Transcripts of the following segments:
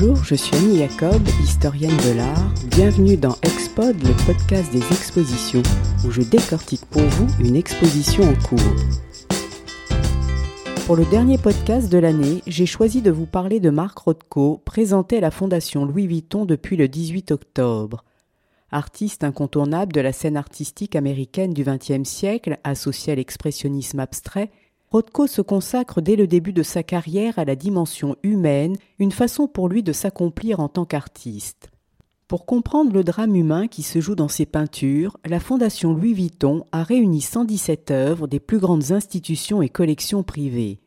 Bonjour, je suis Annie Jacob, historienne de l'art. Bienvenue dans Expod, le podcast des expositions, où je décortique pour vous une exposition en cours. Pour le dernier podcast de l'année, j'ai choisi de vous parler de Marc Rothko, présenté à la Fondation Louis Vuitton depuis le 18 octobre. Artiste incontournable de la scène artistique américaine du XXe siècle, associé à l'expressionnisme abstrait, Rothko se consacre dès le début de sa carrière à la dimension humaine, une façon pour lui de s'accomplir en tant qu'artiste. Pour comprendre le drame humain qui se joue dans ses peintures, la Fondation Louis Vuitton a réuni 117 œuvres des plus grandes institutions et collections privées.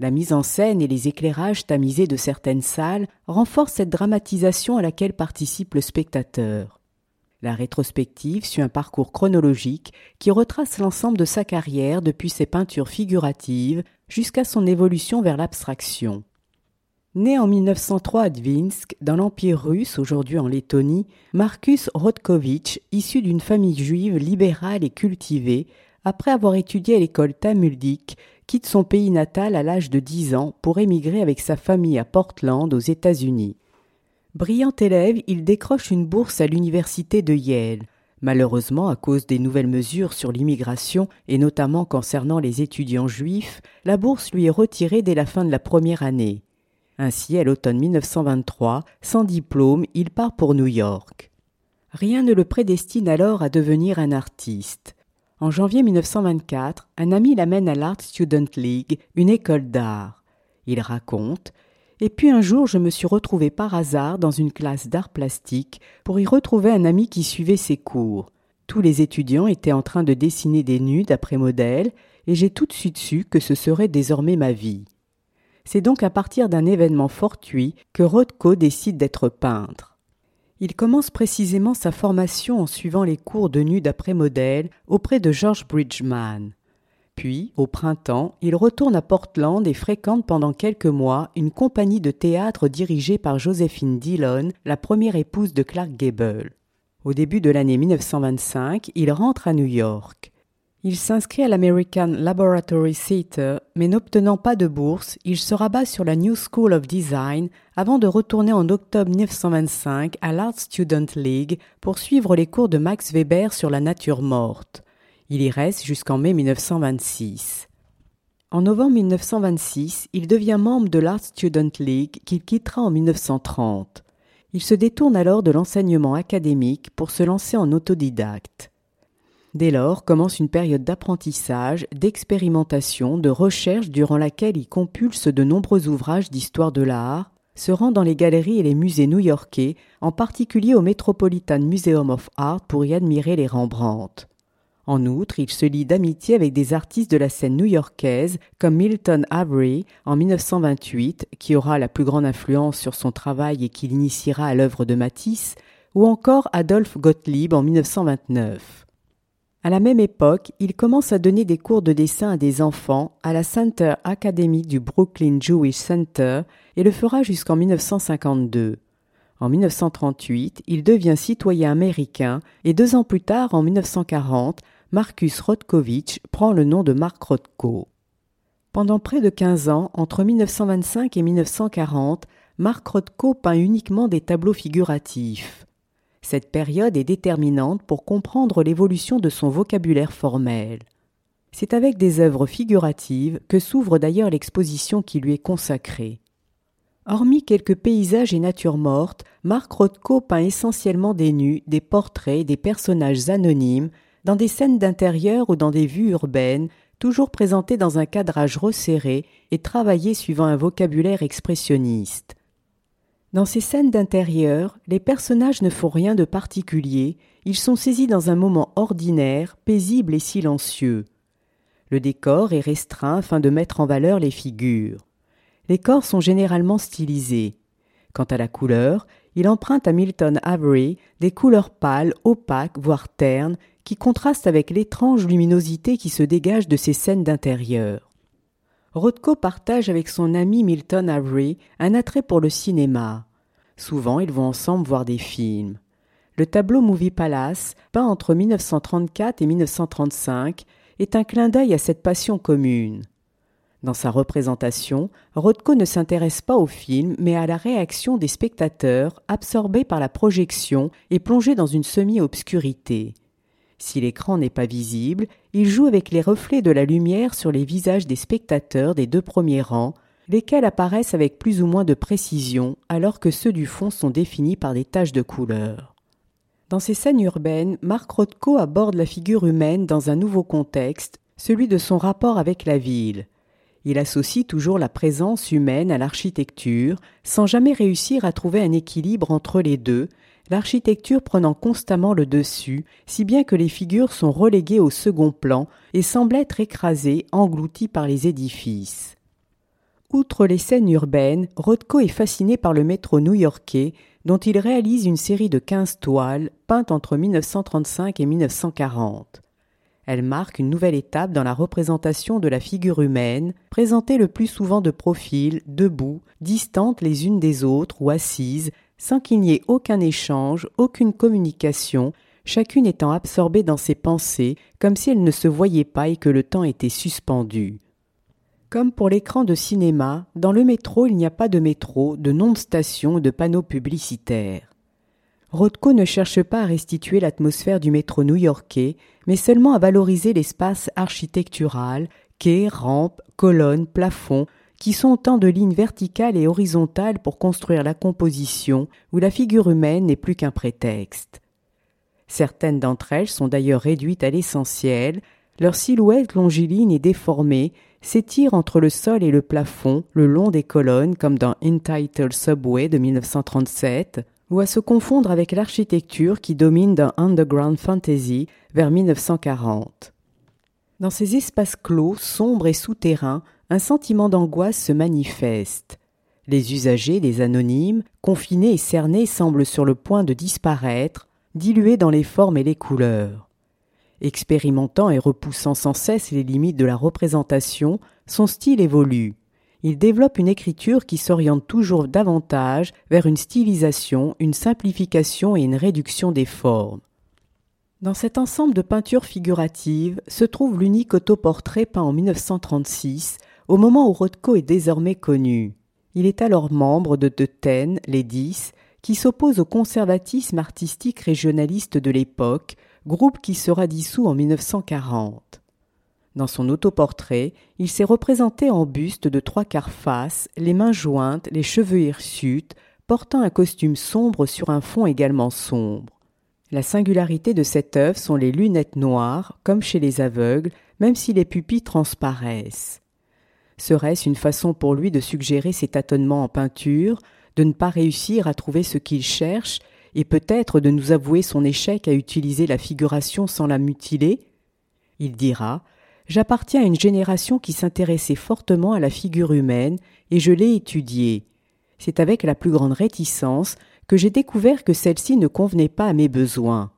La mise en scène et les éclairages tamisés de certaines salles renforcent cette dramatisation à laquelle participe le spectateur. La rétrospective suit un parcours chronologique qui retrace l'ensemble de sa carrière depuis ses peintures figuratives jusqu'à son évolution vers l'abstraction. Né en 1903 à Dvinsk, dans l'Empire russe, aujourd'hui en Lettonie, Marcus Rodkovitch, issu d'une famille juive libérale et cultivée, après avoir étudié à l'école talmudique, quitte son pays natal à l'âge de 10 ans pour émigrer avec sa famille à Portland aux États-Unis. Brillant élève, il décroche une bourse à l'université de Yale. Malheureusement, à cause des nouvelles mesures sur l'immigration, et notamment concernant les étudiants juifs, la bourse lui est retirée dès la fin de la première année. Ainsi, à l'automne 1923, sans diplôme, il part pour New York. Rien ne le prédestine alors à devenir un artiste. En janvier 1924, un ami l'amène à l'Art Student League, une école d'art. Il raconte et puis un jour, je me suis retrouvé par hasard dans une classe d'art plastique pour y retrouver un ami qui suivait ses cours. Tous les étudiants étaient en train de dessiner des nus d'après modèle, et j'ai tout de suite su que ce serait désormais ma vie. C'est donc à partir d'un événement fortuit que Rothko décide d'être peintre. Il commence précisément sa formation en suivant les cours de nus d'après modèle auprès de George Bridgman. Puis, au printemps, il retourne à Portland et fréquente pendant quelques mois une compagnie de théâtre dirigée par Josephine Dillon, la première épouse de Clark Gable. Au début de l'année 1925, il rentre à New York. Il s'inscrit à l'American Laboratory Theatre, mais n'obtenant pas de bourse, il se rabat sur la New School of Design avant de retourner en octobre 1925 à l'Art Student League pour suivre les cours de Max Weber sur la nature morte. Il y reste jusqu'en mai 1926. En novembre 1926, il devient membre de l'Art Student League qu'il quittera en 1930. Il se détourne alors de l'enseignement académique pour se lancer en autodidacte. Dès lors commence une période d'apprentissage, d'expérimentation, de recherche durant laquelle il compulse de nombreux ouvrages d'histoire de l'art, se rend dans les galeries et les musées new-yorkais, en particulier au Metropolitan Museum of Art pour y admirer les Rembrandt. En outre, il se lie d'amitié avec des artistes de la scène new-yorkaise comme Milton Avery en 1928, qui aura la plus grande influence sur son travail et qui l'initiera à l'œuvre de Matisse, ou encore Adolphe Gottlieb en 1929. À la même époque, il commence à donner des cours de dessin à des enfants à la Center Academy du Brooklyn Jewish Center et le fera jusqu'en 1952. En 1938, il devient citoyen américain et deux ans plus tard, en 1940, Marcus Rothkovitch prend le nom de Marc Rothko. Pendant près de quinze ans, entre 1925 et 1940, Marc Rothko peint uniquement des tableaux figuratifs. Cette période est déterminante pour comprendre l'évolution de son vocabulaire formel. C'est avec des œuvres figuratives que s'ouvre d'ailleurs l'exposition qui lui est consacrée. Hormis quelques paysages et natures mortes, Marc Rothko peint essentiellement des nus, des portraits, des personnages anonymes, dans des scènes d'intérieur ou dans des vues urbaines, toujours présentées dans un cadrage resserré et travaillées suivant un vocabulaire expressionniste. Dans ces scènes d'intérieur, les personnages ne font rien de particulier, ils sont saisis dans un moment ordinaire, paisible et silencieux. Le décor est restreint afin de mettre en valeur les figures. Les corps sont généralement stylisés. Quant à la couleur, il emprunte à Milton Avery des couleurs pâles, opaques, voire ternes, contraste avec l'étrange luminosité qui se dégage de ces scènes d'intérieur. Rothko partage avec son ami Milton Avery un attrait pour le cinéma. Souvent, ils vont ensemble voir des films. Le tableau Movie Palace, peint entre 1934 et 1935, est un clin d'œil à cette passion commune. Dans sa représentation, Rothko ne s'intéresse pas au film, mais à la réaction des spectateurs, absorbés par la projection et plongés dans une semi-obscurité. Si l'écran n'est pas visible, il joue avec les reflets de la lumière sur les visages des spectateurs des deux premiers rangs, lesquels apparaissent avec plus ou moins de précision, alors que ceux du fond sont définis par des taches de couleur. Dans ces scènes urbaines, Marc Rothko aborde la figure humaine dans un nouveau contexte, celui de son rapport avec la ville. Il associe toujours la présence humaine à l'architecture, sans jamais réussir à trouver un équilibre entre les deux, l'architecture prenant constamment le dessus, si bien que les figures sont reléguées au second plan et semblent être écrasées, englouties par les édifices. Outre les scènes urbaines, Rothko est fasciné par le métro new-yorkais, dont il réalise une série de quinze toiles peintes entre 1935 et 1940. Elle marque une nouvelle étape dans la représentation de la figure humaine, présentée le plus souvent de profil, debout, distantes les unes des autres ou assises, sans qu'il n'y ait aucun échange, aucune communication, chacune étant absorbée dans ses pensées, comme si elle ne se voyait pas et que le temps était suspendu. Comme pour l'écran de cinéma, dans le métro il n'y a pas de métro, de nom de station de panneaux publicitaires. Rothko ne cherche pas à restituer l'atmosphère du métro new-yorkais, mais seulement à valoriser l'espace architectural, quais, rampes, colonnes, plafonds, qui sont autant de lignes verticales et horizontales pour construire la composition, où la figure humaine n'est plus qu'un prétexte. Certaines d'entre elles sont d'ailleurs réduites à l'essentiel, leur silhouette longiligne et déformée s'étire entre le sol et le plafond, le long des colonnes, comme dans Entitled Subway de 1937, ou à se confondre avec l'architecture qui domine dans Underground Fantasy vers 1940. Dans ces espaces clos, sombres et souterrains, un sentiment d'angoisse se manifeste. Les usagers, des anonymes, confinés et cernés semblent sur le point de disparaître, dilués dans les formes et les couleurs. Expérimentant et repoussant sans cesse les limites de la représentation, son style évolue il développe une écriture qui s'oriente toujours davantage vers une stylisation, une simplification et une réduction des formes. Dans cet ensemble de peintures figuratives se trouve l'unique autoportrait peint en 1936, au moment où Rothko est désormais connu. Il est alors membre de De Ten, les Dix, qui s'oppose au conservatisme artistique régionaliste de l'époque, groupe qui sera dissous en 1940. Dans son autoportrait, il s'est représenté en buste de trois quarts face, les mains jointes, les cheveux hirsutes, portant un costume sombre sur un fond également sombre. La singularité de cette œuvre sont les lunettes noires, comme chez les aveugles, même si les pupilles transparaissent. Serait-ce une façon pour lui de suggérer ses tâtonnements en peinture, de ne pas réussir à trouver ce qu'il cherche, et peut-être de nous avouer son échec à utiliser la figuration sans la mutiler? Il dira J'appartiens à une génération qui s'intéressait fortement à la figure humaine et je l'ai étudiée. C'est avec la plus grande réticence que j'ai découvert que celle-ci ne convenait pas à mes besoins.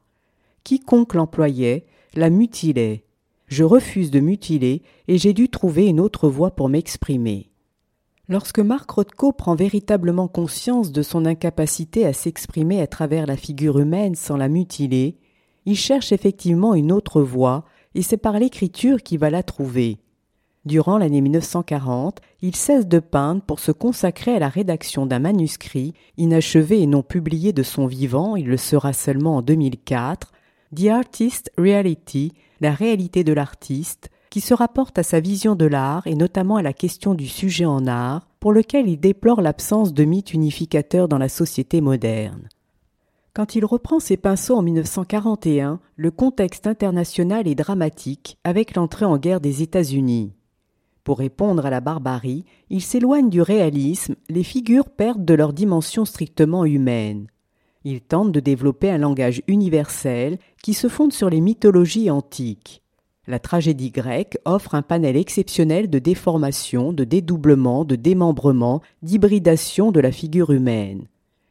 Quiconque l'employait la mutilait. Je refuse de mutiler et j'ai dû trouver une autre voie pour m'exprimer. Lorsque Marc Rothko prend véritablement conscience de son incapacité à s'exprimer à travers la figure humaine sans la mutiler, il cherche effectivement une autre voie et c'est par l'écriture qu'il va la trouver. Durant l'année 1940, il cesse de peindre pour se consacrer à la rédaction d'un manuscrit, inachevé et non publié de son vivant, il le sera seulement en 2004, The Artist Reality, la réalité de l'artiste, qui se rapporte à sa vision de l'art et notamment à la question du sujet en art, pour lequel il déplore l'absence de mythe unificateur dans la société moderne. Quand il reprend ses pinceaux en 1941, le contexte international est dramatique avec l'entrée en guerre des États-Unis. Pour répondre à la barbarie, il s'éloigne du réalisme, les figures perdent de leur dimension strictement humaine. Il tente de développer un langage universel qui se fonde sur les mythologies antiques. La tragédie grecque offre un panel exceptionnel de déformation, de dédoublement, de démembrement, d'hybridation de la figure humaine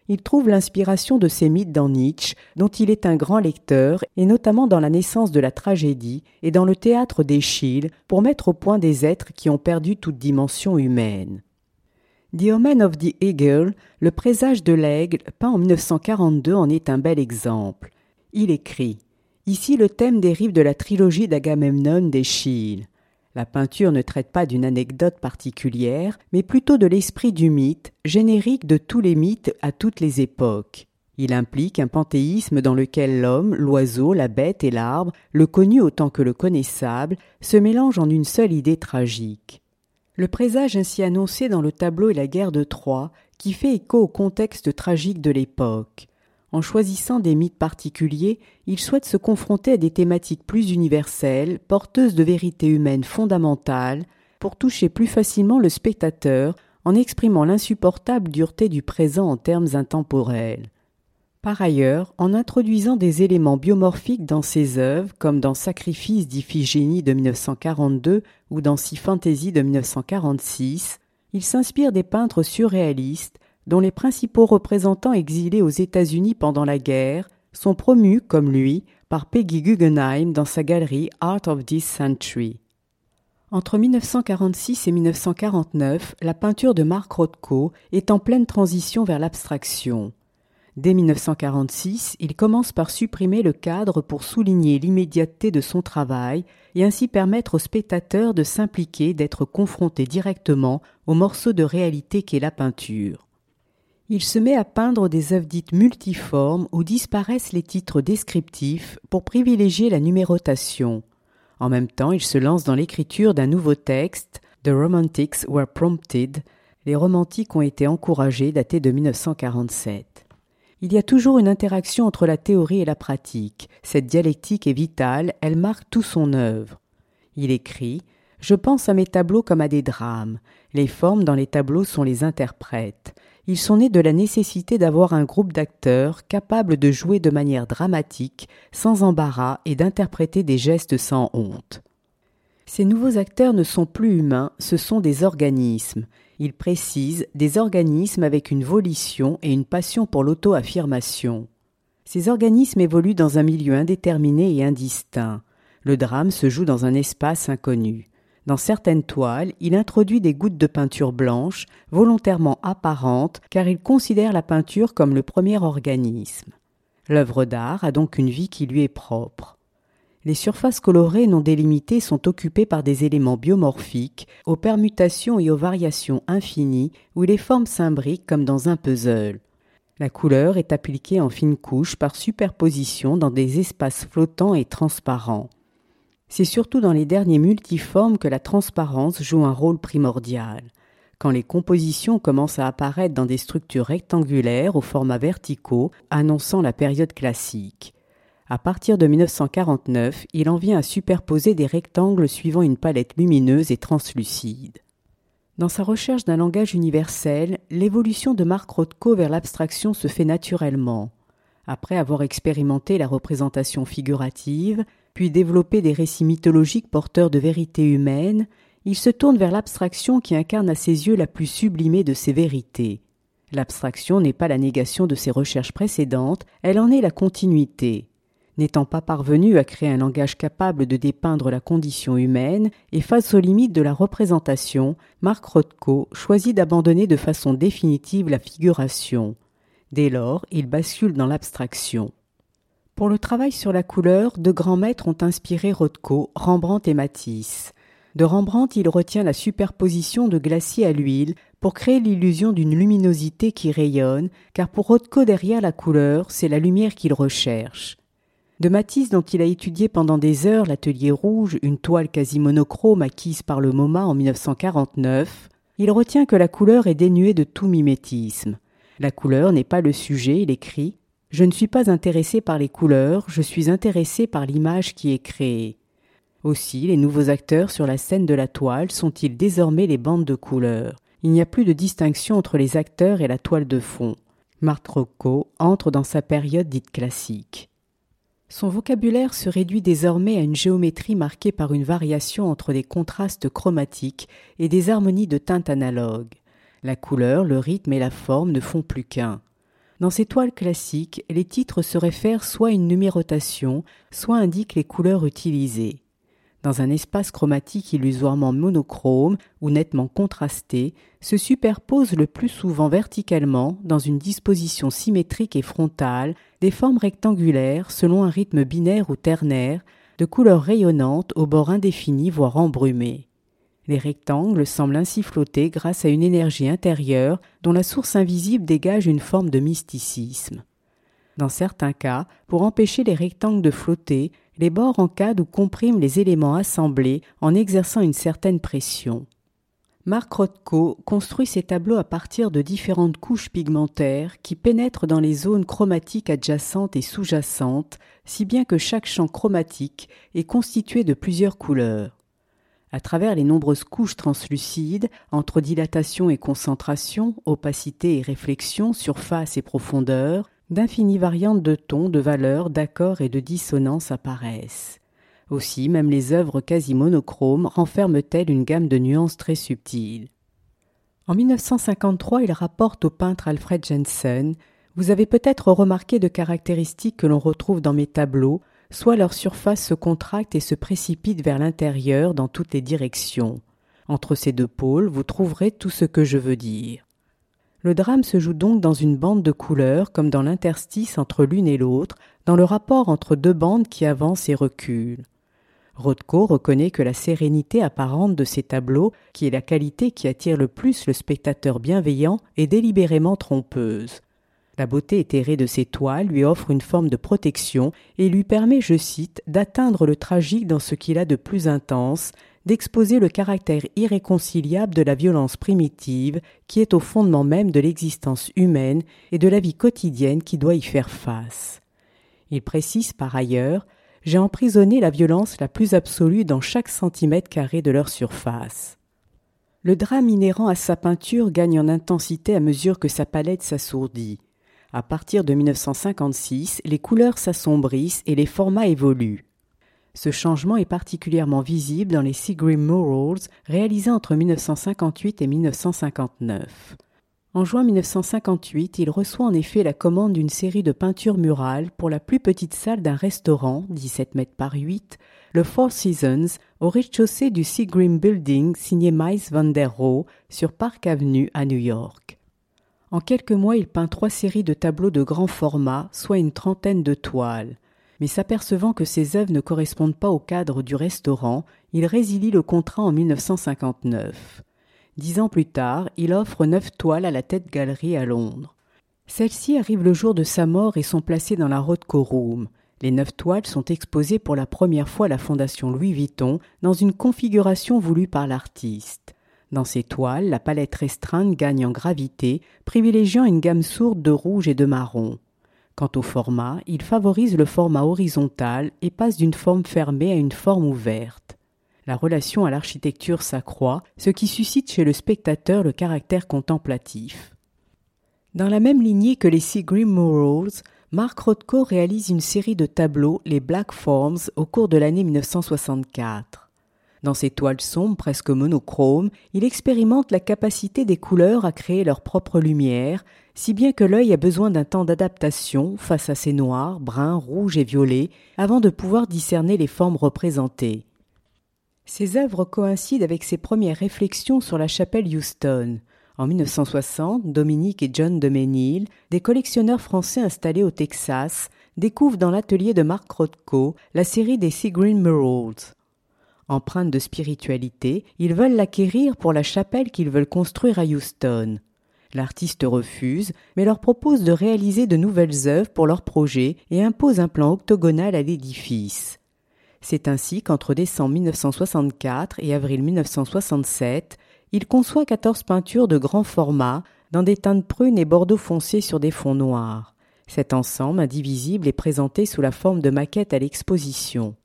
il trouve l'inspiration de ces mythes dans Nietzsche, dont il est un grand lecteur, et notamment dans la naissance de la tragédie et dans le théâtre d'Eschyle, pour mettre au point des êtres qui ont perdu toute dimension humaine. The Omen of the Eagle, le présage de l'aigle, peint en 1942, en est un bel exemple. Il écrit Ici le thème dérive de la trilogie d'Agamemnon d'Eschyle. La peinture ne traite pas d'une anecdote particulière, mais plutôt de l'esprit du mythe, générique de tous les mythes à toutes les époques. Il implique un panthéisme dans lequel l'homme, l'oiseau, la bête et l'arbre, le connu autant que le connaissable, se mélangent en une seule idée tragique. Le présage ainsi annoncé dans le tableau est la guerre de Troie, qui fait écho au contexte tragique de l'époque. En choisissant des mythes particuliers, il souhaite se confronter à des thématiques plus universelles, porteuses de vérités humaines fondamentales, pour toucher plus facilement le spectateur en exprimant l'insupportable dureté du présent en termes intemporels. Par ailleurs, en introduisant des éléments biomorphiques dans ses œuvres, comme dans Sacrifice d'Iphigénie de 1942 ou dans Si Fantasy de 1946, il s'inspire des peintres surréalistes dont les principaux représentants exilés aux États-Unis pendant la guerre sont promus, comme lui, par Peggy Guggenheim dans sa galerie Art of This Century. Entre 1946 et 1949, la peinture de Mark Rothko est en pleine transition vers l'abstraction. Dès 1946, il commence par supprimer le cadre pour souligner l'immédiateté de son travail et ainsi permettre au spectateur de s'impliquer, d'être confronté directement au morceau de réalité qu'est la peinture. Il se met à peindre des œuvres dites multiformes où disparaissent les titres descriptifs pour privilégier la numérotation. En même temps, il se lance dans l'écriture d'un nouveau texte, The Romantics Were Prompted. Les romantiques ont été encouragés, daté de 1947. Il y a toujours une interaction entre la théorie et la pratique. Cette dialectique est vitale, elle marque tout son œuvre. Il écrit Je pense à mes tableaux comme à des drames. Les formes dans les tableaux sont les interprètes. Ils sont nés de la nécessité d'avoir un groupe d'acteurs capables de jouer de manière dramatique, sans embarras et d'interpréter des gestes sans honte. Ces nouveaux acteurs ne sont plus humains, ce sont des organismes. Il précise des organismes avec une volition et une passion pour l'auto-affirmation. Ces organismes évoluent dans un milieu indéterminé et indistinct. Le drame se joue dans un espace inconnu. Dans certaines toiles, il introduit des gouttes de peinture blanche, volontairement apparentes, car il considère la peinture comme le premier organisme. L'œuvre d'art a donc une vie qui lui est propre. Les surfaces colorées non délimitées sont occupées par des éléments biomorphiques, aux permutations et aux variations infinies, où les formes s'imbriquent comme dans un puzzle. La couleur est appliquée en fines couches par superposition dans des espaces flottants et transparents. C'est surtout dans les derniers multiformes que la transparence joue un rôle primordial. Quand les compositions commencent à apparaître dans des structures rectangulaires aux formats verticaux, annonçant la période classique. À partir de 1949, il en vient à superposer des rectangles suivant une palette lumineuse et translucide. Dans sa recherche d'un langage universel, l'évolution de Marc Rothko vers l'abstraction se fait naturellement. Après avoir expérimenté la représentation figurative, puis développé des récits mythologiques porteurs de vérités humaines, il se tourne vers l'abstraction qui incarne à ses yeux la plus sublimée de ses vérités. L'abstraction n'est pas la négation de ses recherches précédentes, elle en est la continuité. N'étant pas parvenu à créer un langage capable de dépeindre la condition humaine et face aux limites de la représentation, Marc Rothko choisit d'abandonner de façon définitive la figuration. Dès lors, il bascule dans l'abstraction. Pour le travail sur la couleur, de grands maîtres ont inspiré Rothko, Rembrandt et Matisse. De Rembrandt, il retient la superposition de glacier à l'huile pour créer l'illusion d'une luminosité qui rayonne, car pour Rothko derrière la couleur, c'est la lumière qu'il recherche. De Matisse, dont il a étudié pendant des heures l'atelier rouge, une toile quasi monochrome acquise par le MoMA en 1949, il retient que la couleur est dénuée de tout mimétisme. La couleur n'est pas le sujet, il écrit. Je ne suis pas intéressé par les couleurs, je suis intéressé par l'image qui est créée. Aussi, les nouveaux acteurs sur la scène de la toile sont-ils désormais les bandes de couleurs? Il n'y a plus de distinction entre les acteurs et la toile de fond. Marc entre dans sa période dite classique. Son vocabulaire se réduit désormais à une géométrie marquée par une variation entre des contrastes chromatiques et des harmonies de teintes analogues. La couleur, le rythme et la forme ne font plus qu'un. Dans ces toiles classiques, les titres se réfèrent soit à une numérotation, soit indiquent les couleurs utilisées. Dans un espace chromatique illusoirement monochrome ou nettement contrasté, se superposent le plus souvent verticalement, dans une disposition symétrique et frontale, des formes rectangulaires selon un rythme binaire ou ternaire, de couleurs rayonnantes aux bords indéfinis voire embrumés. Les rectangles semblent ainsi flotter grâce à une énergie intérieure dont la source invisible dégage une forme de mysticisme. Dans certains cas, pour empêcher les rectangles de flotter, les bords encadrent ou compriment les éléments assemblés en exerçant une certaine pression. Marc Rothko construit ses tableaux à partir de différentes couches pigmentaires qui pénètrent dans les zones chromatiques adjacentes et sous-jacentes, si bien que chaque champ chromatique est constitué de plusieurs couleurs. À travers les nombreuses couches translucides, entre dilatation et concentration, opacité et réflexion, surface et profondeur, d'infinies variantes de tons, de valeurs, d'accords et de dissonances apparaissent. Aussi, même les œuvres quasi monochromes renferment-elles une gamme de nuances très subtiles. En 1953, il rapporte au peintre Alfred Jensen Vous avez peut-être remarqué de caractéristiques que l'on retrouve dans mes tableaux, soit leur surface se contracte et se précipite vers l'intérieur dans toutes les directions. Entre ces deux pôles, vous trouverez tout ce que je veux dire. Le drame se joue donc dans une bande de couleurs comme dans l'interstice entre l'une et l'autre, dans le rapport entre deux bandes qui avancent et reculent. Rothko reconnaît que la sérénité apparente de ces tableaux, qui est la qualité qui attire le plus le spectateur bienveillant, est délibérément trompeuse. La beauté éthérée de ces toiles lui offre une forme de protection et lui permet, je cite, d'atteindre le tragique dans ce qu'il a de plus intense, d'exposer le caractère irréconciliable de la violence primitive qui est au fondement même de l'existence humaine et de la vie quotidienne qui doit y faire face. Il précise par ailleurs J'ai emprisonné la violence la plus absolue dans chaque centimètre carré de leur surface. Le drame inhérent à sa peinture gagne en intensité à mesure que sa palette s'assourdit. À partir de 1956, les couleurs s'assombrissent et les formats évoluent. Ce changement est particulièrement visible dans les Seagram Murals réalisés entre 1958 et 1959. En juin 1958, il reçoit en effet la commande d'une série de peintures murales pour la plus petite salle d'un restaurant, 17 mètres par 8, le Four Seasons, au rez-de-chaussée du Seagram Building signé Miles van der Rohe sur Park Avenue à New York. En quelques mois, il peint trois séries de tableaux de grand format, soit une trentaine de toiles mais s'apercevant que ses œuvres ne correspondent pas au cadre du restaurant, il résilie le contrat en 1959. Dix ans plus tard, il offre neuf toiles à la Tête Galerie à Londres. Celles-ci arrivent le jour de sa mort et sont placées dans la Rothko Room. Les neuf toiles sont exposées pour la première fois à la Fondation Louis Vuitton dans une configuration voulue par l'artiste. Dans ces toiles, la palette restreinte gagne en gravité, privilégiant une gamme sourde de rouge et de marron. Quant au format, il favorise le format horizontal et passe d'une forme fermée à une forme ouverte. La relation à l'architecture s'accroît, ce qui suscite chez le spectateur le caractère contemplatif. Dans la même lignée que les Seagram Murals, Mark Rothko réalise une série de tableaux, les Black Forms, au cours de l'année 1964. Dans ces toiles sombres presque monochromes, il expérimente la capacité des couleurs à créer leur propre lumière, si bien que l'œil a besoin d'un temps d'adaptation face à ces noirs, bruns, rouges et violets avant de pouvoir discerner les formes représentées. Ses œuvres coïncident avec ses premières réflexions sur la chapelle Houston. En 1960, Dominique et John de Ménil, des collectionneurs français installés au Texas, découvrent dans l'atelier de Mark Rothko la série des Seagreen Murals. Empreintes de spiritualité, ils veulent l'acquérir pour la chapelle qu'ils veulent construire à Houston. L'artiste refuse, mais leur propose de réaliser de nouvelles œuvres pour leur projet et impose un plan octogonal à l'édifice. C'est ainsi qu'entre décembre 1964 et avril 1967, il conçoit quatorze peintures de grand format dans des teintes prunes et bordeaux foncés sur des fonds noirs. Cet ensemble indivisible est présenté sous la forme de maquettes à l'exposition.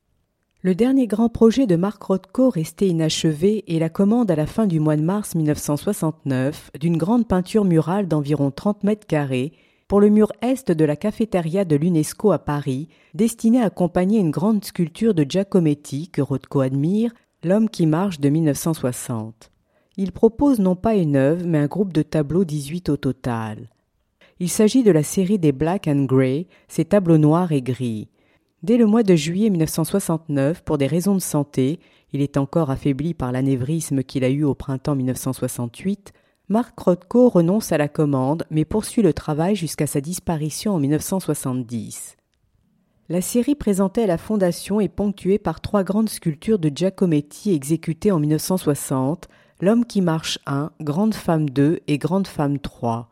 Le dernier grand projet de Marc Rothko resté inachevé est la commande à la fin du mois de mars 1969 d'une grande peinture murale d'environ 30 mètres carrés pour le mur est de la cafétéria de l'UNESCO à Paris, destinée à accompagner une grande sculpture de Giacometti que Rothko admire, L'homme qui marche de 1960. Il propose non pas une œuvre, mais un groupe de tableaux 18 au total. Il s'agit de la série des Black and Grey, ces tableaux noirs et gris. Dès le mois de juillet 1969, pour des raisons de santé, il est encore affaibli par l'anévrisme qu'il a eu au printemps 1968, Marc Rothko renonce à la commande mais poursuit le travail jusqu'à sa disparition en 1970. La série présentée à la Fondation est ponctuée par trois grandes sculptures de Giacometti exécutées en 1960, L'homme qui marche 1, Grande femme 2 et Grande femme 3.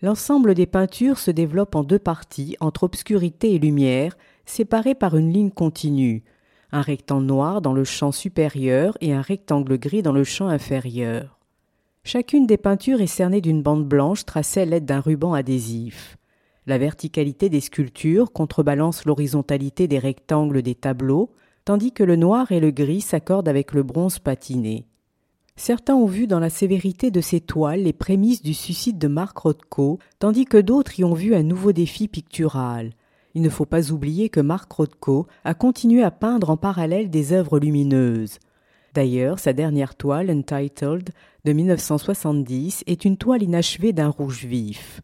L'ensemble des peintures se développe en deux parties, entre obscurité et lumière, séparées par une ligne continue, un rectangle noir dans le champ supérieur et un rectangle gris dans le champ inférieur. Chacune des peintures est cernée d'une bande blanche tracée à l'aide d'un ruban adhésif. La verticalité des sculptures contrebalance l'horizontalité des rectangles des tableaux, tandis que le noir et le gris s'accordent avec le bronze patiné. Certains ont vu dans la sévérité de ces toiles les prémices du suicide de Marc Rothko, tandis que d'autres y ont vu un nouveau défi pictural. Il ne faut pas oublier que Marc Rothko a continué à peindre en parallèle des œuvres lumineuses. D'ailleurs, sa dernière toile, Untitled, de 1970, est une toile inachevée d'un rouge vif.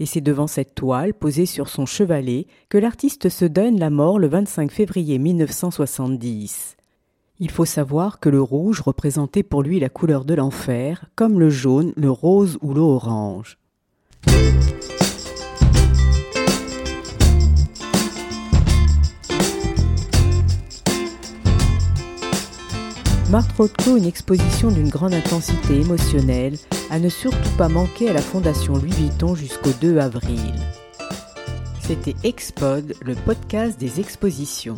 Et c'est devant cette toile, posée sur son chevalet, que l'artiste se donne la mort le 25 février 1970. Il faut savoir que le rouge représentait pour lui la couleur de l'enfer, comme le jaune, le rose ou l'orange. Marthe Rothko, une exposition d'une grande intensité émotionnelle, à ne surtout pas manquer à la Fondation Louis Vuitton jusqu'au 2 avril. C'était Expod, le podcast des expositions.